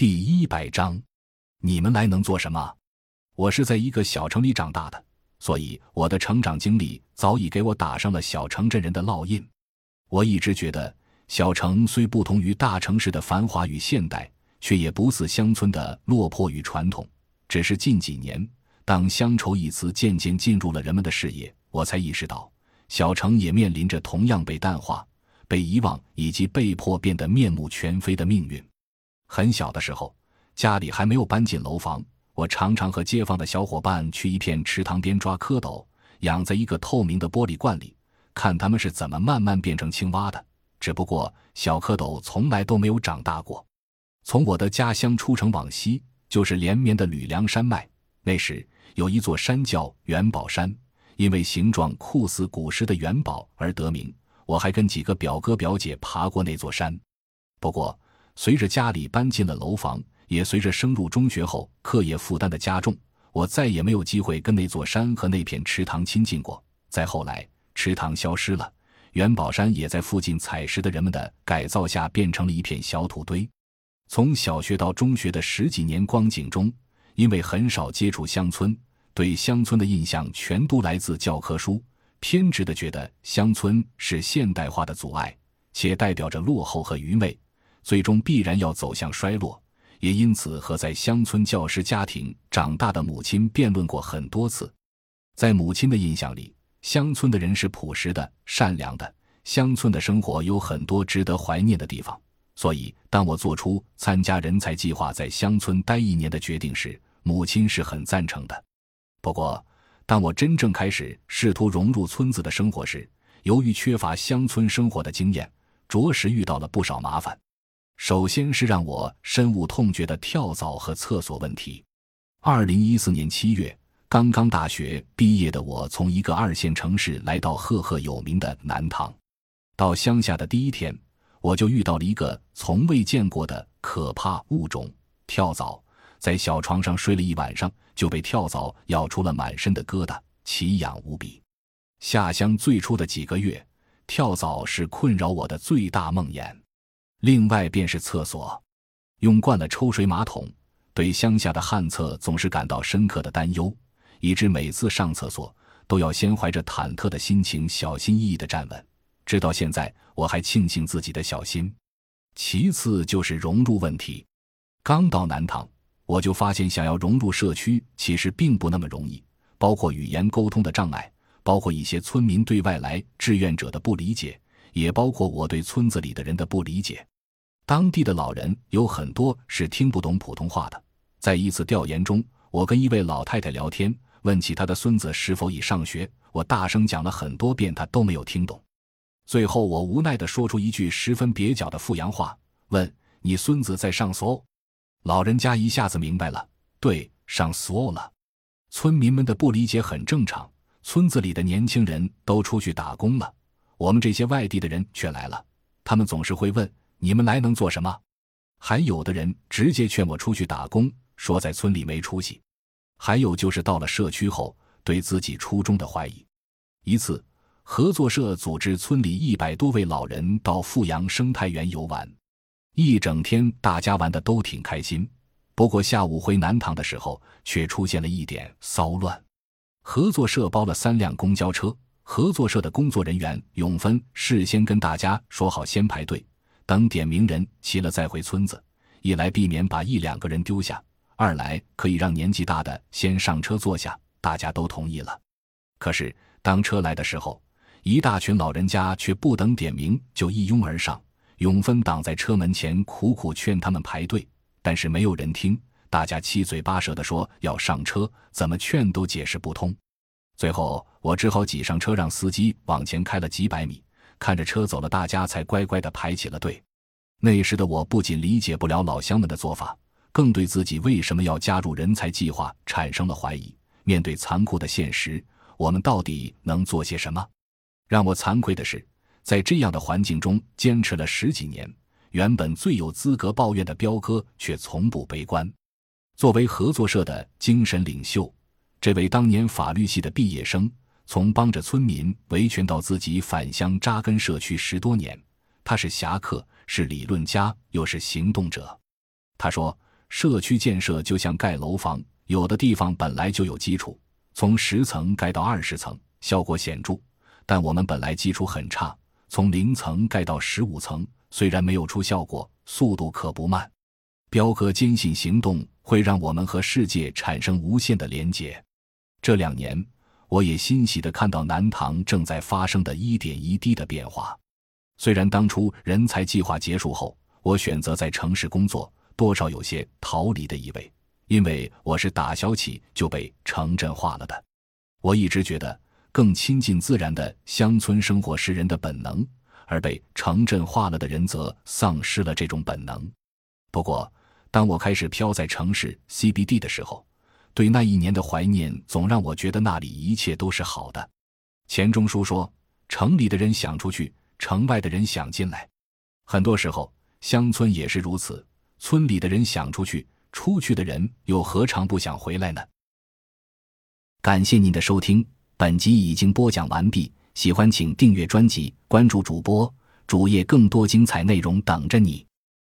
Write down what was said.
第一百章，你们来能做什么？我是在一个小城里长大的，所以我的成长经历早已给我打上了小城镇人的烙印。我一直觉得，小城虽不同于大城市的繁华与现代，却也不似乡村的落魄与传统。只是近几年，当“乡愁”一词渐渐进入了人们的视野，我才意识到，小城也面临着同样被淡化。被遗忘以及被迫变得面目全非的命运。很小的时候，家里还没有搬进楼房，我常常和街坊的小伙伴去一片池塘边抓蝌蚪，养在一个透明的玻璃罐里，看它们是怎么慢慢变成青蛙的。只不过小蝌蚪从来都没有长大过。从我的家乡出城往西，就是连绵的吕梁山脉。那时有一座山叫元宝山，因为形状酷似古时的元宝而得名。我还跟几个表哥表姐爬过那座山，不过随着家里搬进了楼房，也随着升入中学后课业负担的加重，我再也没有机会跟那座山和那片池塘亲近过。再后来，池塘消失了，元宝山也在附近采石的人们的改造下变成了一片小土堆。从小学到中学的十几年光景中，因为很少接触乡村，对乡村的印象全都来自教科书。偏执的觉得乡村是现代化的阻碍，且代表着落后和愚昧，最终必然要走向衰落。也因此和在乡村教师家庭长大的母亲辩论过很多次。在母亲的印象里，乡村的人是朴实的、善良的，乡村的生活有很多值得怀念的地方。所以，当我做出参加人才计划在乡村待一年的决定时，母亲是很赞成的。不过，当我真正开始试图融入村子的生活时，由于缺乏乡村生活的经验，着实遇到了不少麻烦。首先是让我深恶痛绝的跳蚤和厕所问题。二零一四年七月，刚刚大学毕业的我，从一个二线城市来到赫赫有名的南塘。到乡下的第一天，我就遇到了一个从未见过的可怕物种——跳蚤。在小床上睡了一晚上，就被跳蚤咬出了满身的疙瘩，奇痒无比。下乡最初的几个月，跳蚤是困扰我的最大梦魇。另外便是厕所，用惯了抽水马桶，对乡下的旱厕总是感到深刻的担忧，以致每次上厕所都要先怀着忐忑的心情，小心翼翼地站稳。直到现在，我还庆幸自己的小心。其次就是融入问题，刚到南塘。我就发现，想要融入社区，其实并不那么容易，包括语言沟通的障碍，包括一些村民对外来志愿者的不理解，也包括我对村子里的人的不理解。当地的老人有很多是听不懂普通话的。在一次调研中，我跟一位老太太聊天，问起她的孙子是否已上学，我大声讲了很多遍，她都没有听懂。最后，我无奈地说出一句十分蹩脚的阜阳话，问：“你孙子在上所？”老人家一下子明白了，对，上所了。村民们的不理解很正常。村子里的年轻人都出去打工了，我们这些外地的人却来了。他们总是会问：“你们来能做什么？”还有的人直接劝我出去打工，说在村里没出息。还有就是到了社区后，对自己初衷的怀疑。一次，合作社组织村里一百多位老人到富阳生态园游玩。一整天，大家玩的都挺开心。不过下午回南塘的时候，却出现了一点骚乱。合作社包了三辆公交车，合作社的工作人员永芬事先跟大家说好，先排队，等点名人齐了再回村子。一来避免把一两个人丢下，二来可以让年纪大的先上车坐下。大家都同意了。可是当车来的时候，一大群老人家却不等点名就一拥而上。永芬挡在车门前，苦苦劝他们排队，但是没有人听。大家七嘴八舌地说要上车，怎么劝都解释不通。最后，我只好挤上车，让司机往前开了几百米，看着车走了，大家才乖乖地排起了队。那时的我不仅理解不了老乡们的做法，更对自己为什么要加入人才计划产生了怀疑。面对残酷的现实，我们到底能做些什么？让我惭愧的是。在这样的环境中坚持了十几年，原本最有资格抱怨的彪哥却从不悲观。作为合作社的精神领袖，这位当年法律系的毕业生，从帮着村民维权到自己返乡扎根社区十多年，他是侠客，是理论家，又是行动者。他说：“社区建设就像盖楼房，有的地方本来就有基础，从十层盖到二十层，效果显著。但我们本来基础很差，从零层盖到十五层，虽然没有出效果，速度可不慢。彪哥坚信行动会让我们和世界产生无限的连结。这两年，我也欣喜地看到南唐正在发生的一点一滴的变化。虽然当初人才计划结束后，我选择在城市工作，多少有些逃离的意味，因为我是打小起就被城镇化了的。我一直觉得。更亲近自然的乡村生活是人的本能，而被城镇化了的人则丧失了这种本能。不过，当我开始飘在城市 CBD 的时候，对那一年的怀念总让我觉得那里一切都是好的。钱钟书说：“城里的人想出去，城外的人想进来。”很多时候，乡村也是如此。村里的人想出去，出去的人又何尝不想回来呢？感谢您的收听。本集已经播讲完毕，喜欢请订阅专辑，关注主播主页，更多精彩内容等着你。